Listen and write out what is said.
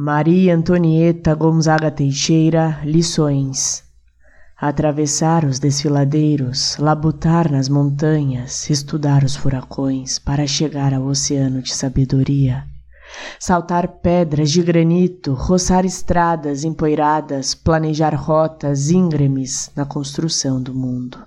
Maria Antonieta Gonzaga Teixeira, lições. Atravessar os desfiladeiros, labutar nas montanhas, estudar os furacões para chegar ao oceano de sabedoria. Saltar pedras de granito, roçar estradas empoeiradas, planejar rotas íngremes na construção do mundo.